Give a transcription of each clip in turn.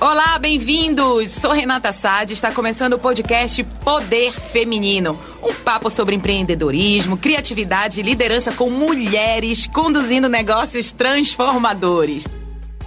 Olá, bem-vindos! Sou Renata Sade, está começando o podcast Poder Feminino. Um papo sobre empreendedorismo, criatividade e liderança com mulheres conduzindo negócios transformadores.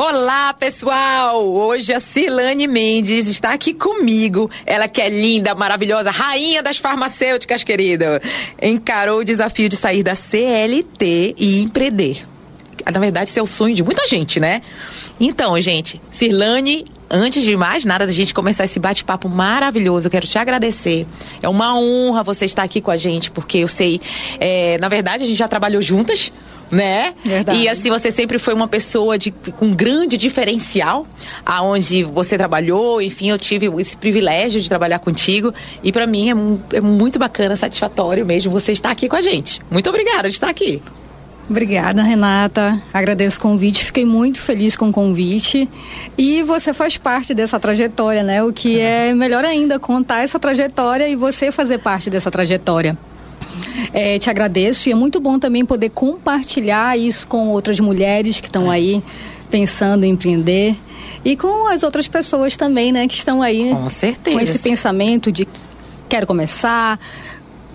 Olá, pessoal! Hoje a Silane Mendes está aqui comigo. Ela que é linda, maravilhosa, rainha das farmacêuticas, querida. Encarou o desafio de sair da CLT e empreender. Na verdade, isso é o sonho de muita gente, né? Então, gente, Silane antes de mais nada, da gente começar esse bate-papo maravilhoso, eu quero te agradecer. É uma honra você estar aqui com a gente, porque eu sei, é, na verdade, a gente já trabalhou juntas né? Verdade. E assim, você sempre foi uma pessoa de, com grande diferencial, aonde você trabalhou, enfim, eu tive esse privilégio de trabalhar contigo. E para mim é, é, muito bacana, satisfatório mesmo você estar aqui com a gente. Muito obrigada de estar aqui. Obrigada, Renata. Agradeço o convite. Fiquei muito feliz com o convite. E você faz parte dessa trajetória, né? O que é melhor ainda, contar essa trajetória e você fazer parte dessa trajetória. É, te agradeço e é muito bom também poder compartilhar isso com outras mulheres que estão aí pensando em empreender e com as outras pessoas também, né, que estão aí com, certeza. com esse pensamento de quero começar,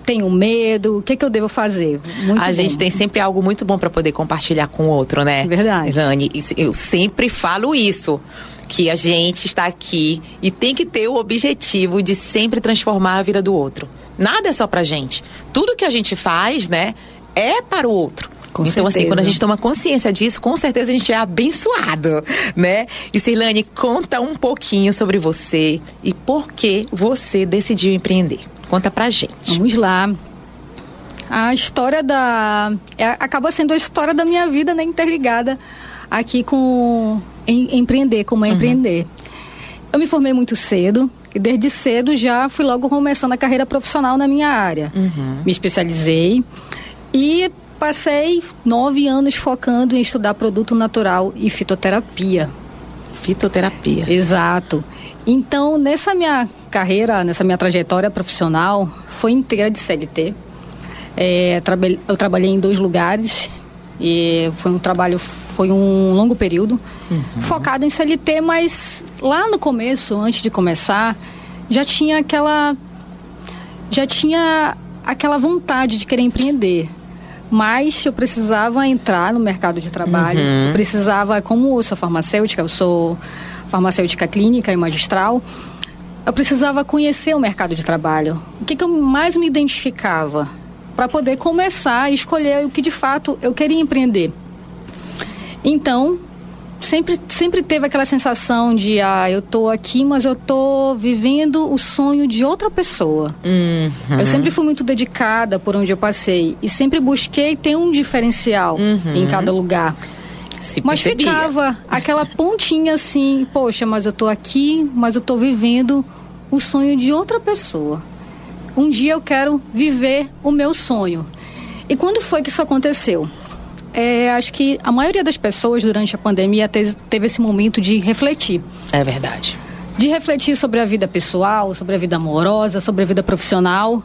tenho medo, o que, que eu devo fazer? Muito a gente tem sempre algo muito bom para poder compartilhar com o outro, né? Verdade. Dani, eu sempre falo isso que a gente está aqui e tem que ter o objetivo de sempre transformar a vida do outro. Nada é só pra gente. Tudo que a gente faz, né, é para o outro. Com então, certeza. assim, quando a gente toma consciência disso, com certeza a gente é abençoado, né? E Cirlane, conta um pouquinho sobre você e por que você decidiu empreender. Conta pra gente. Vamos lá. A história da. É, acaba sendo a história da minha vida, né? Interligada aqui com em, empreender, como é uhum. empreender. Eu me formei muito cedo e desde cedo já fui logo começando a carreira profissional na minha área. Uhum. Me especializei e passei nove anos focando em estudar produto natural e fitoterapia. Fitoterapia. Exato. Então, nessa minha carreira, nessa minha trajetória profissional, foi inteira de CLT. É, eu trabalhei em dois lugares e foi um trabalho foi um longo período uhum. focado em CLT, mas lá no começo, antes de começar, já tinha aquela já tinha aquela vontade de querer empreender. Mas eu precisava entrar no mercado de trabalho, uhum. precisava, como eu sou farmacêutica, eu sou farmacêutica clínica e magistral, eu precisava conhecer o mercado de trabalho. O que, que eu mais me identificava? Para poder começar a escolher o que de fato eu queria empreender. Então, sempre, sempre teve aquela sensação de, ah, eu tô aqui, mas eu tô vivendo o sonho de outra pessoa. Uhum. Eu sempre fui muito dedicada por onde eu passei e sempre busquei ter um diferencial uhum. em cada lugar. Se mas percebia. ficava aquela pontinha assim, poxa, mas eu tô aqui, mas eu tô vivendo o sonho de outra pessoa. Um dia eu quero viver o meu sonho. E quando foi que isso aconteceu? É, acho que a maioria das pessoas durante a pandemia teve, teve esse momento de refletir. É verdade. De refletir sobre a vida pessoal, sobre a vida amorosa, sobre a vida profissional.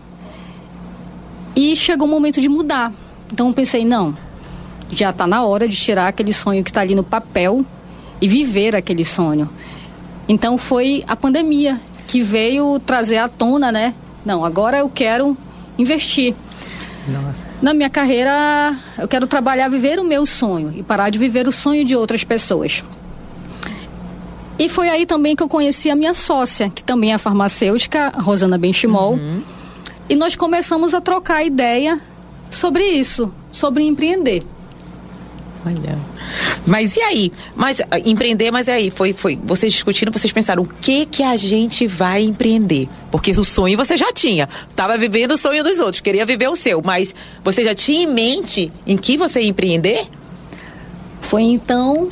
E chegou o momento de mudar. Então eu pensei, não, já está na hora de tirar aquele sonho que está ali no papel e viver aquele sonho. Então foi a pandemia que veio trazer à tona, né? Não, agora eu quero investir. Nossa na minha carreira, eu quero trabalhar, viver o meu sonho e parar de viver o sonho de outras pessoas. E foi aí também que eu conheci a minha sócia, que também é farmacêutica, Rosana Benchimol. Uhum. E nós começamos a trocar ideia sobre isso, sobre empreender. Olha. Mas e aí? Mas ah, empreender, mas e aí? Foi, foi vocês discutindo, vocês pensaram o que que a gente vai empreender? Porque o sonho você já tinha. Tava vivendo o sonho dos outros, queria viver o seu, mas você já tinha em mente em que você ia empreender? Foi então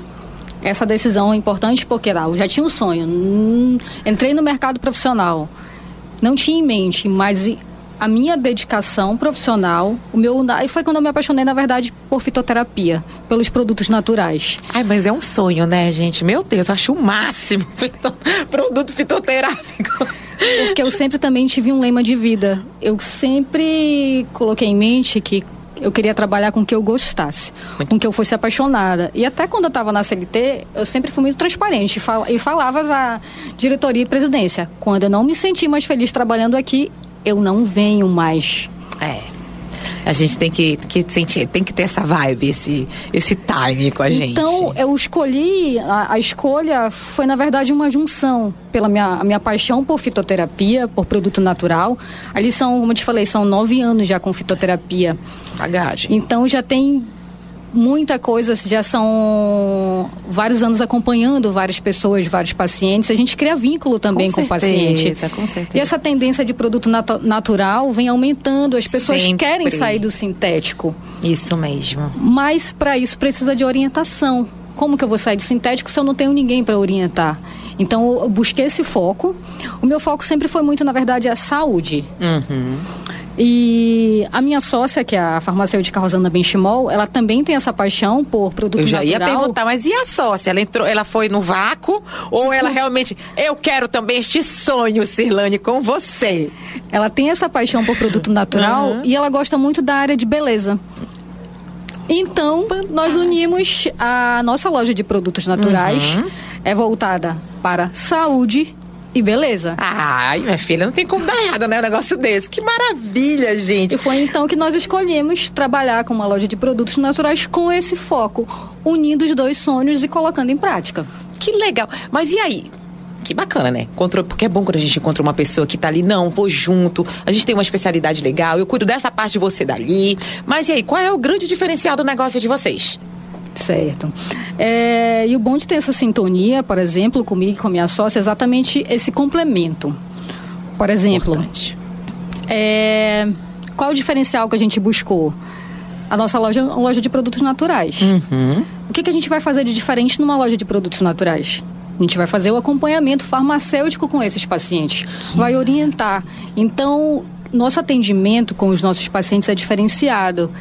essa decisão importante porque lá, eu já tinha um sonho. Entrei no mercado profissional. Não tinha em mente, mas a minha dedicação profissional, o meu e foi quando eu me apaixonei na verdade por fitoterapia, pelos produtos naturais. Ai, mas é um sonho, né, gente? Meu Deus, acho o máximo fito, produto fitoterápico. Porque eu sempre também tive um lema de vida. Eu sempre coloquei em mente que eu queria trabalhar com o que eu gostasse, com que eu fosse apaixonada. E até quando eu estava na CLT, eu sempre fui muito transparente e falava da diretoria e presidência. Quando eu não me senti mais feliz trabalhando aqui, eu não venho mais. É. A gente tem que, que sentir, tem que ter essa vibe, esse, esse time com a gente. Então, eu escolhi, a, a, escolha foi, na verdade, uma junção pela minha, minha paixão por fitoterapia, por produto natural. Ali são, como eu te falei, são nove anos já com fitoterapia. Bagagem. Então, já tem muita coisa, já são vários anos acompanhando várias pessoas, vários pacientes. A gente cria vínculo também com, com certeza, o paciente. Com certeza. E essa tendência de produto nat natural vem aumentando. As pessoas Sempre. querem sair do sintético. Isso mesmo. Mas para isso precisa de orientação. Como que eu vou sair do sintético se eu não tenho ninguém para orientar? Então eu busquei esse foco. O meu foco sempre foi muito, na verdade, a saúde. Uhum. E a minha sócia, que é a farmacêutica Rosana Benchimol, ela também tem essa paixão por produto Eu já natural. ia perguntar, mas e a sócia? Ela entrou, ela foi no vácuo ou ela realmente, eu quero também este sonho, Cirlane, com você? Ela tem essa paixão por produto natural Uhum. e ela gosta muito da área de beleza. Então, nós unimos a nossa loja de produtos naturais, Uhum. é voltada para saúde e beleza. Ai, minha filha, não tem como dar errado, né? Um negócio desse. Que maravilha, gente. E foi então que nós escolhemos trabalhar com uma loja de produtos naturais com esse foco, unindo os dois sonhos e colocando em prática. Que legal. Mas e aí? Que bacana, né? Encontrou, porque é bom quando a gente encontra uma pessoa que tá ali, não, vou junto, a gente tem uma especialidade legal, eu cuido dessa parte de você dali. Mas e aí, qual é o grande diferencial do negócio de vocês? Certo. É, e o bom de ter essa sintonia, por exemplo, comigo e com a minha sócia, é exatamente esse complemento. Por exemplo, é, qual o diferencial que a gente buscou? A nossa loja é uma loja de produtos naturais. Uhum. O que, que a gente vai fazer de diferente numa loja de produtos naturais? A gente vai fazer o acompanhamento farmacêutico com esses pacientes, vai orientar. Então, nosso atendimento com os nossos pacientes é diferenciado.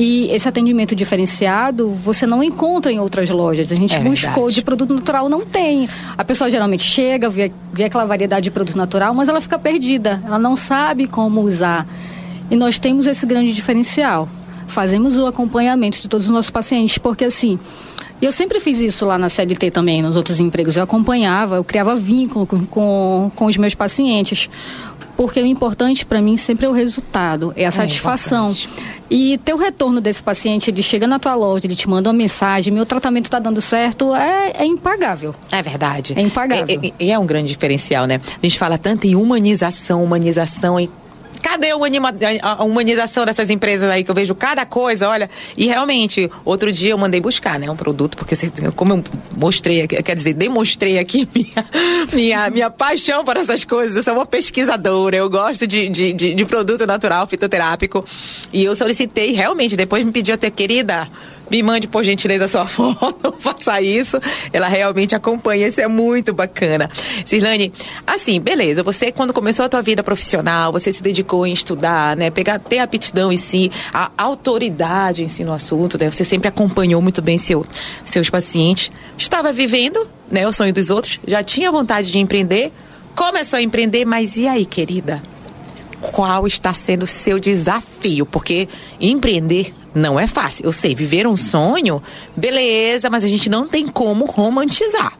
E esse atendimento diferenciado você não encontra em outras lojas. A gente É buscou verdade. de produto natural, não tem. A pessoa geralmente chega, vê, vê aquela variedade de produto natural, mas ela fica perdida. Ela não sabe como usar. E nós temos esse grande diferencial. Fazemos o acompanhamento de todos os nossos pacientes, porque assim. Eu sempre fiz isso lá na CLT também, nos outros empregos. Eu acompanhava, eu criava vínculo com, com, com os meus pacientes. Porque o importante para mim sempre é o resultado, é a satisfação. importante. E ter o retorno desse paciente, ele chega na tua loja, ele te manda uma mensagem, meu tratamento está dando certo, é, é impagável. É verdade. É impagável. E é, é, é um grande diferencial, né? A gente fala tanto em humanização, humanização e Cadê a humanização dessas empresas aí que eu vejo cada coisa, olha? E realmente, outro dia eu mandei buscar, né, um produto, porque como eu mostrei, quer dizer, demonstrei aqui minha, minha, minha paixão por essas coisas. Eu sou uma pesquisadora, eu gosto de, de, de, de produto natural, fitoterápico. E eu solicitei, realmente, depois me pediu até, querida, me mande por gentileza sua foto, faça isso. Ela realmente acompanha, isso é muito bacana. Cirlane, assim, beleza, você quando começou a tua vida profissional, você se dedicou em estudar, né, pegar, ter aptidão em si, a autoridade em si no assunto, né, você sempre acompanhou muito bem seu, seus pacientes, estava vivendo, né, o sonho dos outros, já tinha vontade de empreender, começou a empreender, mas e aí, querida? Qual está sendo o seu desafio, porque empreender não é fácil. Eu sei, viver um sonho, beleza, mas a gente não tem como romantizar.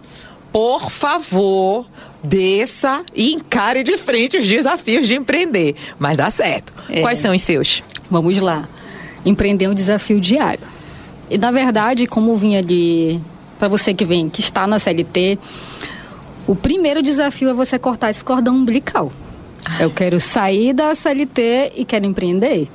Por favor, desça e encare de frente os desafios de empreender. Mas dá certo. É. Quais são os seus? Vamos lá. Empreender é um desafio diário. E na verdade, como vinha de para você que vem, que está na CLT, o primeiro desafio é você cortar esse cordão umbilical. Eu quero sair da CLT e quero empreender,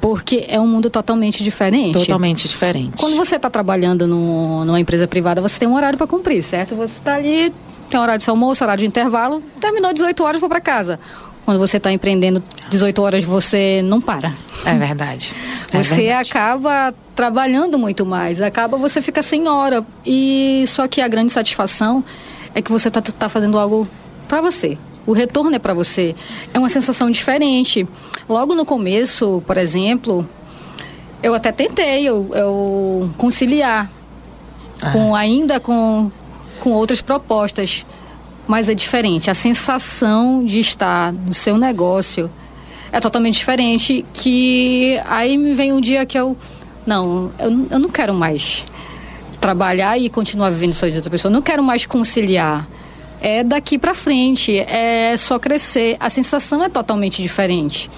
porque é um mundo totalmente diferente. Totalmente diferente. Quando você está trabalhando no, numa empresa privada, você tem um horário para cumprir, certo? Você está ali, tem horário de almoço, horário de intervalo, terminou 18 horas, vou para casa. quando você está empreendendo 18 horas, você não para. É verdade. É você verdade. acaba trabalhando muito mais, acaba você fica sem hora. E só que a grande satisfação é que você está tá fazendo algo para você. O retorno é para você. É uma sensação diferente. Logo no começo, por exemplo, eu até tentei eu, eu conciliar ah. com ainda com, com outras propostas mas é diferente. A sensação de estar no seu negócio é totalmente diferente. Que aí me vem um dia que eu. Não, eu, eu não quero mais trabalhar e continuar vivendo só de outra pessoa. Não quero mais conciliar. É daqui para frente, é só crescer. A sensação é totalmente diferente.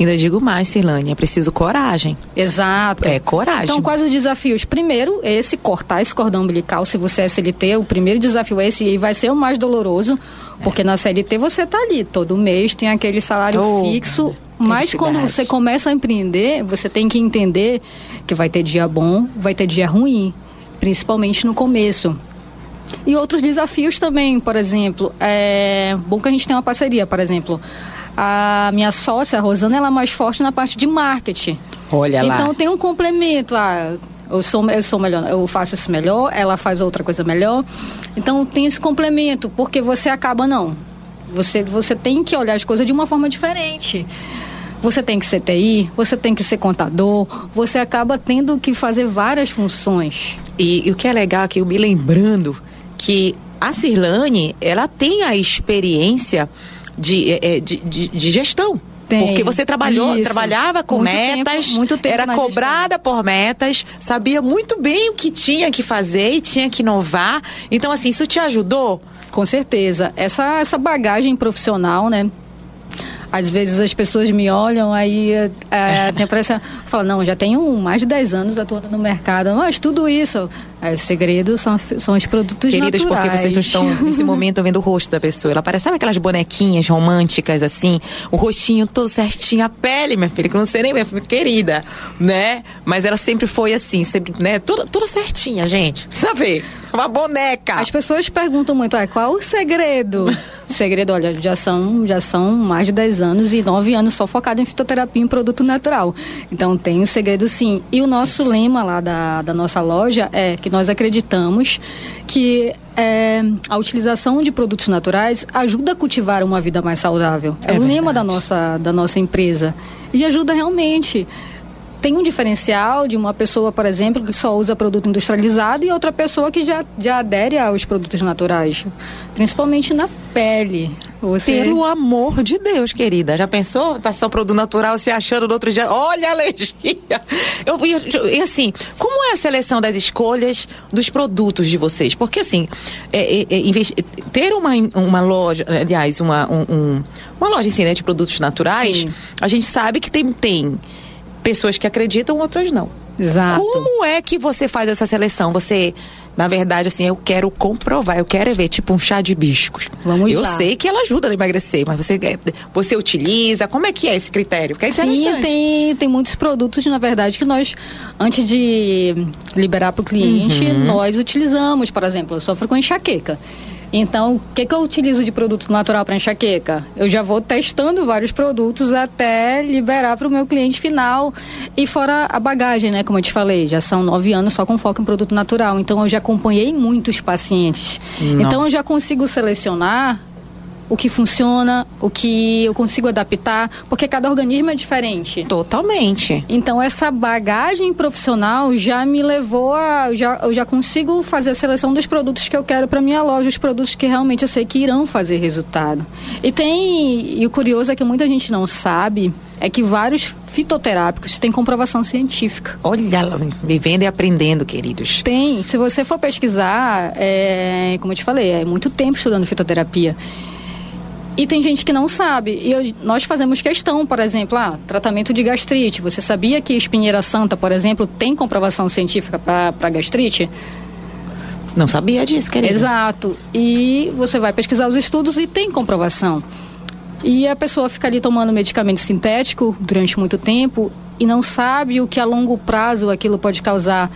Ainda digo mais, Silane, é preciso coragem. Exato. É coragem. Então, quais os desafios? Primeiro, esse, cortar esse cordão umbilical. Se você é CLT, o primeiro desafio é esse e vai ser o mais doloroso, porque na CLT você está ali todo mês, tem aquele salário oh, fixo. Mas quando você começa a empreender, você tem que entender que vai ter dia bom, vai ter dia ruim, principalmente no começo. E outros desafios também, por exemplo, é bom que a gente tem uma parceria, por exemplo a minha sócia, a Rosana, ela é mais forte na parte de marketing. Olha lá. Então tem um complemento. Ah, eu sou, eu sou melhor, eu faço isso melhor, ela faz outra coisa melhor. Então tem esse complemento, porque você acaba não. Você, você tem que olhar as coisas de uma forma diferente. Você tem que ser TI, você tem que ser contador, você acaba tendo que fazer várias funções. E, e o que é legal aqui, eu me lembrando que a Cirlane, ela tem a experiência de, é, é, de, de, de gestão. Tem. Porque você trabalhou, Isso. trabalhava com muito metas, tempo, muito tempo era cobrada gestão. por metas, sabia muito bem o que tinha que fazer e tinha que inovar. Então, assim, isso te ajudou? Com certeza. Essa, essa bagagem profissional, né? Às vezes as pessoas me olham, aí é, tem a impressão, fala, não, já tenho mais de 10 anos atuando no mercado, mas tudo isso, é, o segredo são, são os produtos Queridas, naturais. porque vocês não estão nesse momento vendo o rosto da pessoa. Ela parece, sabe aquelas bonequinhas românticas, assim, o rostinho todo certinho, a pele, minha filha, que eu não sei nem, minha filha, querida, né? Mas ela sempre foi assim, sempre, né? Toda, toda certinha, gente. Sabe? Uma boneca. As pessoas perguntam muito, ah, qual o segredo? o segredo, olha, já são, já são mais de 10 anos e 9 anos só focado em fitoterapia em produto natural. Então tem o segredo sim. E o nosso Isso. lema lá da, da nossa loja é que nós acreditamos que é, a utilização de produtos naturais ajuda a cultivar uma vida mais saudável. É, é o lema da nossa, da nossa empresa. E ajuda realmente tem um diferencial de uma pessoa, por exemplo, que só usa produto industrializado e outra pessoa que já, já adere aos produtos naturais, principalmente na pele. Você... Pelo amor de Deus, querida. Já pensou? Passar o produto natural se achando no outro dia. Olha a alergia. Eu, e assim, como é a seleção das escolhas dos produtos de vocês? Porque assim, é, é, é, ter uma, uma loja, aliás, uma, um, um, uma loja assim, né, de produtos naturais, Sim. a gente sabe que tem, tem pessoas que acreditam, outras não. Exato. Como é que você faz essa seleção? Você, na verdade, assim, eu quero comprovar, eu quero ver, tipo um chá de hibiscos. Vamos eu lá. Eu sei que ela ajuda a emagrecer, mas você, você utiliza, como é que é esse critério? é Sim, tem, tem muitos produtos, na verdade, que nós, antes de liberar para o cliente, uhum. nós utilizamos. Por exemplo, eu sofro com enxaqueca. Então, o que, que eu utilizo de produto natural para enxaqueca? Eu já vou testando vários produtos até liberar para o meu cliente final. E fora a bagagem, né? Como eu te falei, já são nove anos só com foco em produto natural. Então, eu já acompanhei muitos pacientes. Nossa. Então, eu já consigo selecionar o que funciona, o que eu consigo adaptar, porque cada organismo é diferente. Totalmente. Então essa bagagem profissional já me levou a já eu já consigo fazer a seleção dos produtos que eu quero para minha loja, os produtos que realmente eu sei que irão fazer resultado. E tem e o curioso é que muita gente não sabe é que vários fitoterápicos têm comprovação científica. Olha, vivendo e aprendendo, queridos. Tem. Se você for pesquisar, é, como eu te falei, é muito tempo estudando fitoterapia. E tem gente que não sabe. E eu, nós fazemos questão, por exemplo, ah, tratamento de gastrite. Você sabia que espinheira santa, por exemplo, tem comprovação científica para gastrite? Não sabia disso, querida. Exato. E você vai pesquisar os estudos e tem comprovação. E a pessoa fica ali tomando medicamento sintético durante muito tempo e não sabe o que a longo prazo aquilo pode causar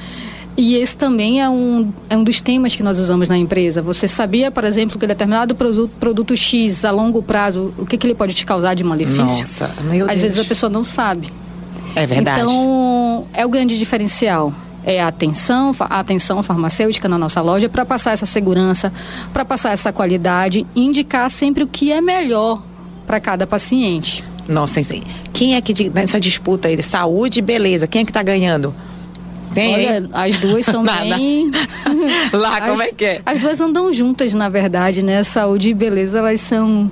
E esse também é um, é um dos temas que nós usamos na empresa. Você sabia, por exemplo, que determinado produto, produto X a longo prazo, o que, que ele pode te causar de malefício? Nossa, meu Às Deus. vezes a pessoa não sabe. É verdade. Então, é o grande diferencial. É a atenção, a atenção farmacêutica na nossa loja para passar essa segurança, para passar essa qualidade indicar sempre o que é melhor para cada paciente. Nossa, quem é que de- nessa disputa aí, saúde e beleza, quem é que tá ganhando? Hein? Olha, as duas são bem. Lá, como As- é que é? As duas andam juntas, na verdade, né? Saúde e beleza, elas são.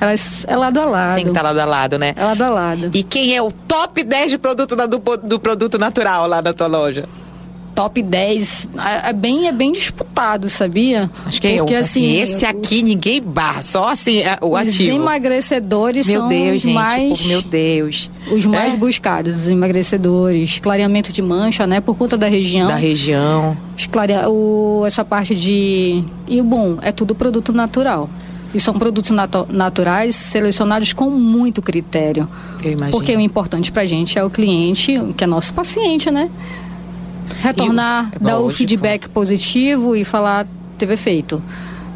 Elas é lado a lado. Tem que estar lado a lado, né? É lado a lado. E quem é o top 10 de produto da- do, do produto natural lá da tua loja? Top 10 é, é bem, é bem disputado, sabia? Acho que é eu. Porque, Assim, assim, esse aqui ninguém barra, só assim é, o Os ativo. emagrecedores Meu são Deus, os gente, mais, pô, meu Deus. os mais É? buscados, os emagrecedores, clareamento de mancha, né? Por conta da região. Da região. Os clarea- o, essa parte de. E o bom, é tudo produto natural. E são produtos natu- naturais selecionados com muito critério. Eu imagino. Porque o importante pra gente é o cliente, que é nosso paciente, né? Retornar, E o- dar o lógico. feedback positivo e falar teve efeito.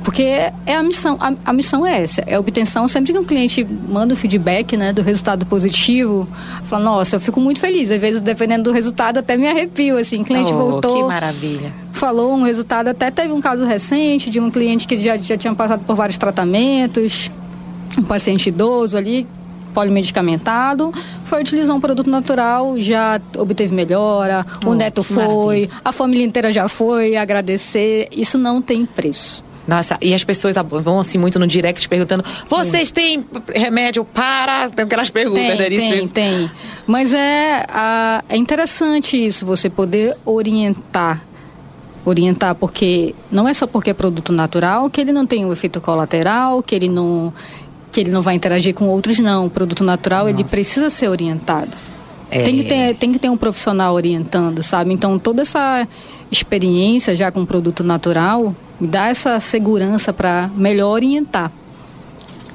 Porque é a missão, a, a missão é essa, é a obtenção. Sempre que um cliente manda o feedback, né, do resultado positivo, fala, nossa, eu fico muito feliz. Às vezes, dependendo do resultado, até me arrepio, assim. O cliente Oh, voltou, Que maravilha. falou um resultado, até teve um caso recente de um cliente que já, já tinha passado por vários tratamentos, um paciente idoso ali, polimedicamentado, foi utilizar um produto natural, já obteve melhora, o Oh, neto que foi, maravilha. a família inteira já foi agradecer, isso não tem preço. Nossa, e as pessoas vão assim muito no direct perguntando: vocês têm remédio para. Tem aquelas perguntas, Tem, né? Isso, tem, tem. Mas é, a- é interessante isso, você poder orientar. Orientar, porque não é só porque é produto natural que ele não tem o efeito colateral, que ele não, que ele não vai interagir com outros, não. O produto natural, ele precisa ser orientado. É. Tem, que ter, tem que ter um profissional orientando, sabe? Então, toda essa experiência já com produto natural me dá essa segurança para melhor orientar.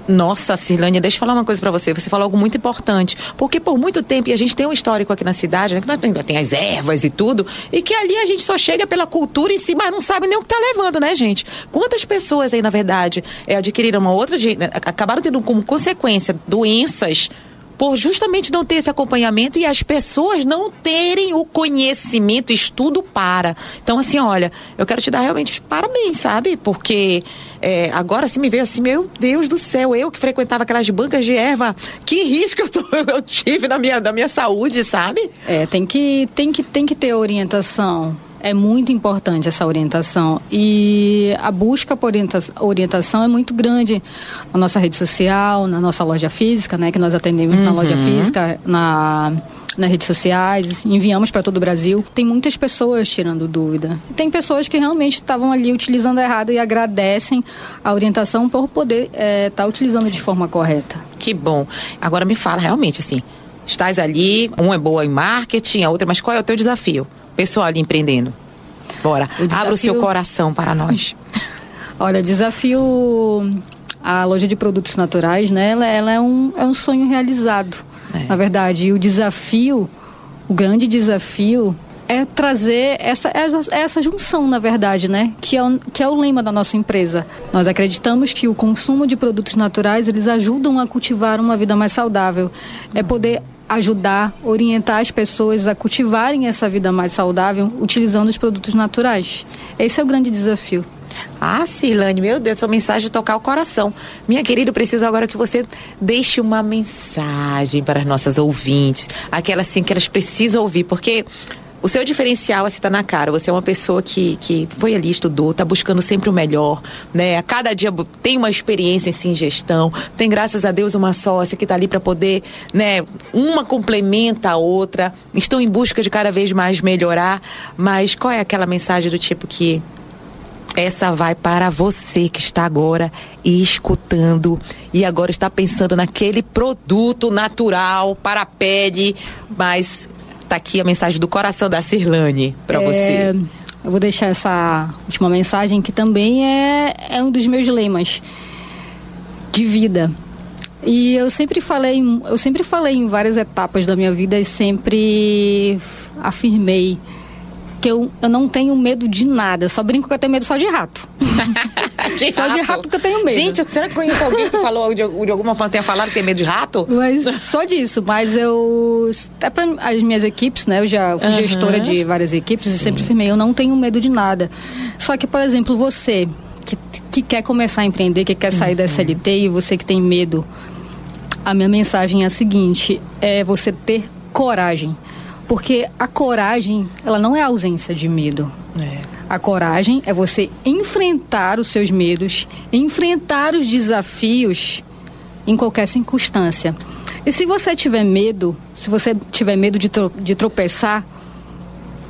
Nossa, Cirlânia, deixa eu falar uma coisa pra você. Você falou algo muito importante. Porque por muito tempo, e a gente tem um histórico aqui na cidade, né? Que nós tem, as ervas e tudo, e que ali a gente só chega pela cultura em si, mas não sabe nem o que tá levando, né, gente? Quantas pessoas aí, na verdade, é, adquiriram uma outra. né, acabaram tendo como consequência doenças por justamente não ter esse acompanhamento e as pessoas não terem o conhecimento, estudo para. Então, assim, olha, eu quero te dar realmente parabéns, sabe? Porque é, agora se me veio assim, meu Deus do céu, eu que frequentava aquelas bancas de erva, que risco eu, tô- eu tive na minha, na minha saúde, sabe? É, tem que, tem que, tem que ter orientação. É muito importante essa orientação. E a busca por orienta- orientação é muito grande na nossa rede social, na nossa loja física, né? Que nós atendemos na loja física, na, nas redes sociais, enviamos para todo o Brasil. Tem muitas pessoas tirando dúvida. Tem pessoas que realmente estavam ali utilizando errado e agradecem a orientação por poder estar utilizando de forma correta. Que bom. Agora me fala realmente, assim, estás ali, um é boa em marketing, a outra, mas qual é o teu desafio? Pessoal ali empreendendo. Bora, O abra o seu desafio- coração para nós. Olha, desafio a loja de produtos naturais, né? Ela, ela é, um, é um sonho realizado, É. na verdade. E o desafio, o grande desafio é trazer essa, essa, essa junção, na verdade, né? Que é, o, que é o lema da nossa empresa. Nós acreditamos que o consumo de produtos naturais, eles ajudam a cultivar uma vida mais saudável. É poder ajudar, orientar as pessoas a cultivarem essa vida mais saudável utilizando os produtos naturais. Esse é o grande desafio. Ah, Silane, meu Deus, sua mensagem tocar o coração. Minha querida, eu preciso agora que você deixe uma mensagem para as nossas ouvintes. Aquela assim que elas precisam ouvir, porque o seu diferencial assim tá na cara. Você é uma pessoa que, que foi ali, estudou, tá buscando sempre o melhor, né? A cada dia tem uma experiência assim, em gestão, tem graças a Deus uma sócia que tá ali para poder, né? Uma complementa a outra, estão em busca de cada vez mais melhorar. Mas qual é aquela mensagem do tipo que essa vai para você que está agora escutando e agora está pensando naquele produto natural para a pele, mas tá aqui a mensagem do coração da Cirlane para É, você. Eu vou deixar essa última mensagem que também é, é um dos meus lemas de vida. E eu sempre falei, eu sempre falei em várias etapas da minha vida e sempre afirmei que eu, eu não tenho medo de nada. Eu só brinco que eu tenho medo só de rato. de só de rato que eu tenho medo. Gente, será que conhece alguém que falou de, de alguma tenha falado que tem medo de rato? Mas só disso. Mas eu. Até para as minhas equipes, né? Eu já fui uhum. gestora de várias equipes Sim. e sempre afirmei, eu não tenho medo de nada. Só que, por exemplo, você que, que quer começar a empreender, que quer sair uhum. da SLT e você que tem medo, a minha mensagem é a seguinte: é você ter coragem. Porque a coragem, ela não é ausência de medo. É. A coragem é você enfrentar os seus medos, enfrentar os desafios em qualquer circunstância. E se você tiver medo, se você tiver medo de, tro de tropeçar,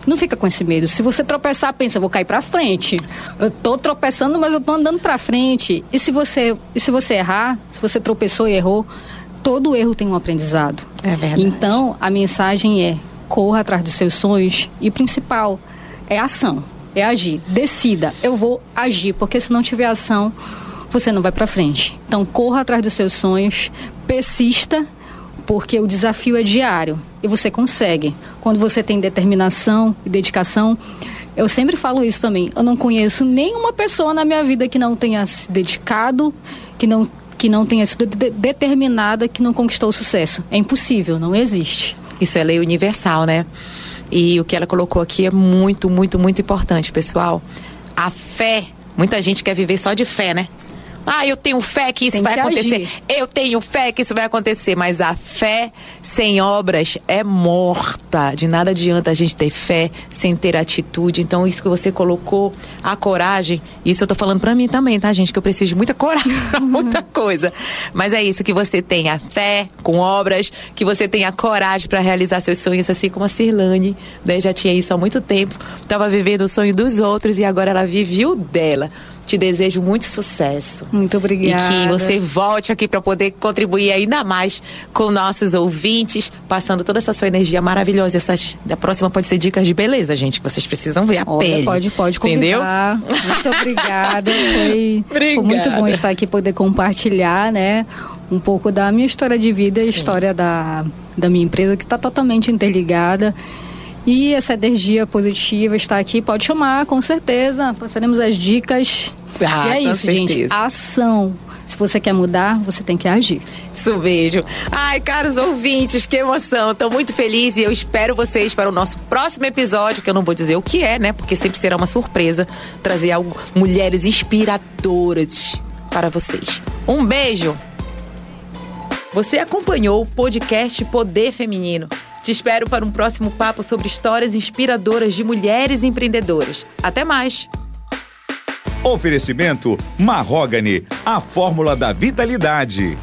não fica com esse medo. Se você tropeçar, pensa, vou cair para frente. Eu tô tropeçando, mas eu tô andando para frente. E se você, e se você errar, se você tropeçou e errou, todo erro tem um aprendizado. É verdade. Então, a mensagem é: corra atrás dos seus sonhos e principal é ação, é agir. Decida, eu vou agir, porque se não tiver ação, você não vai para frente. Então corra atrás dos seus sonhos, persista, porque o desafio é diário e você consegue. Quando você tem determinação e dedicação, eu sempre falo isso também. Eu não conheço nenhuma pessoa na minha vida que não tenha se dedicado, que não que não tenha sido de determinada, que não conquistou o sucesso. É impossível, não existe. Isso é lei universal, né? E o que ela colocou aqui é muito, muito, muito importante, pessoal. A fé. Muita gente quer viver só de fé, né? Ah, eu tenho fé que isso Tem vai que acontecer. Agir. Eu tenho fé que isso vai acontecer. Mas a fé sem obras é morta. De nada adianta a gente ter fé sem ter atitude. Então, isso que você colocou, a coragem, isso eu tô falando pra mim também, tá, gente? Que eu preciso de muita coragem pra muita coisa. Mas é isso, que você tenha fé com obras, que você tenha coragem para realizar seus sonhos, assim como a Cirlane, né? Já tinha isso há muito tempo. Tava vivendo o sonho dos outros e agora ela vive o dela. Te desejo muito sucesso. Muito obrigada. E que você volte aqui para poder contribuir ainda mais com nossos ouvintes, passando toda essa sua energia maravilhosa. Essas, a próxima pode ser dicas de beleza, gente, que vocês precisam ver a Olha, pele. Pode, pode convidar. Entendeu? Muito obrigada. Foi, foi, muito bom estar aqui poder compartilhar, né? Um pouco da minha história de vida e a história da, da minha empresa, que está totalmente interligada. E essa energia positiva está aqui, pode chamar, com certeza. Passaremos as dicas ah, e é isso, certeza. gente. Ação. Se você quer mudar, você tem que agir. Isso mesmo. Ai, caros ouvintes, que emoção. Estou muito feliz e eu espero vocês para o nosso próximo episódio, que eu não vou dizer o que é, né? Porque sempre será uma surpresa trazer algo, mulheres inspiradoras para vocês. Um beijo. Você acompanhou o podcast Poder Feminino. Te espero para um próximo papo sobre histórias inspiradoras de mulheres empreendedoras. Até mais! Oferecimento Marrogane, a fórmula da vitalidade.